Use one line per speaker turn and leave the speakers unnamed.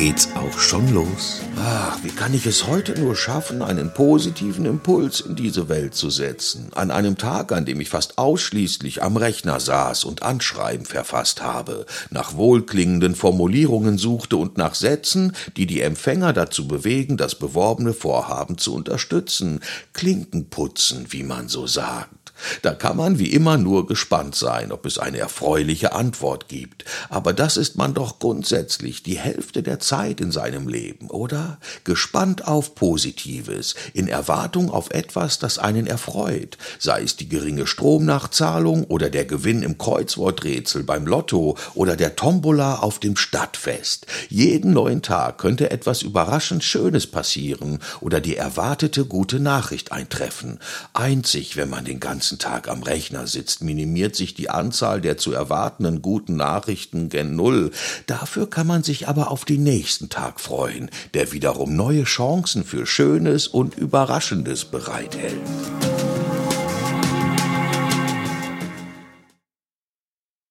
geht's auch schon los.
Ach, wie kann ich es heute nur schaffen, einen positiven Impuls in diese Welt zu setzen? An einem Tag, an dem ich fast ausschließlich am Rechner saß und Anschreiben verfasst habe, nach wohlklingenden Formulierungen suchte und nach Sätzen, die die Empfänger dazu bewegen, das beworbene Vorhaben zu unterstützen. Klinken putzen, wie man so sagt. Da kann man wie immer nur gespannt sein, ob es eine erfreuliche Antwort gibt. Aber das ist man doch grundsätzlich die Hälfte der Zeit in seinem Leben, oder? Gespannt auf Positives, in Erwartung auf etwas, das einen erfreut, sei es die geringe Stromnachzahlung oder der Gewinn im Kreuzworträtsel beim Lotto oder der Tombola auf dem Stadtfest. Jeden neuen Tag könnte etwas überraschend Schönes passieren oder die erwartete gute Nachricht eintreffen. Einzig, wenn man den ganzen ganzen Tag am Rechner sitzt, minimiert sich die Anzahl der zu erwartenden guten Nachrichten gen Null. Dafür kann man sich aber auf den nächsten Tag freuen, der wiederum neue Chancen für Schönes und Überraschendes bereithält.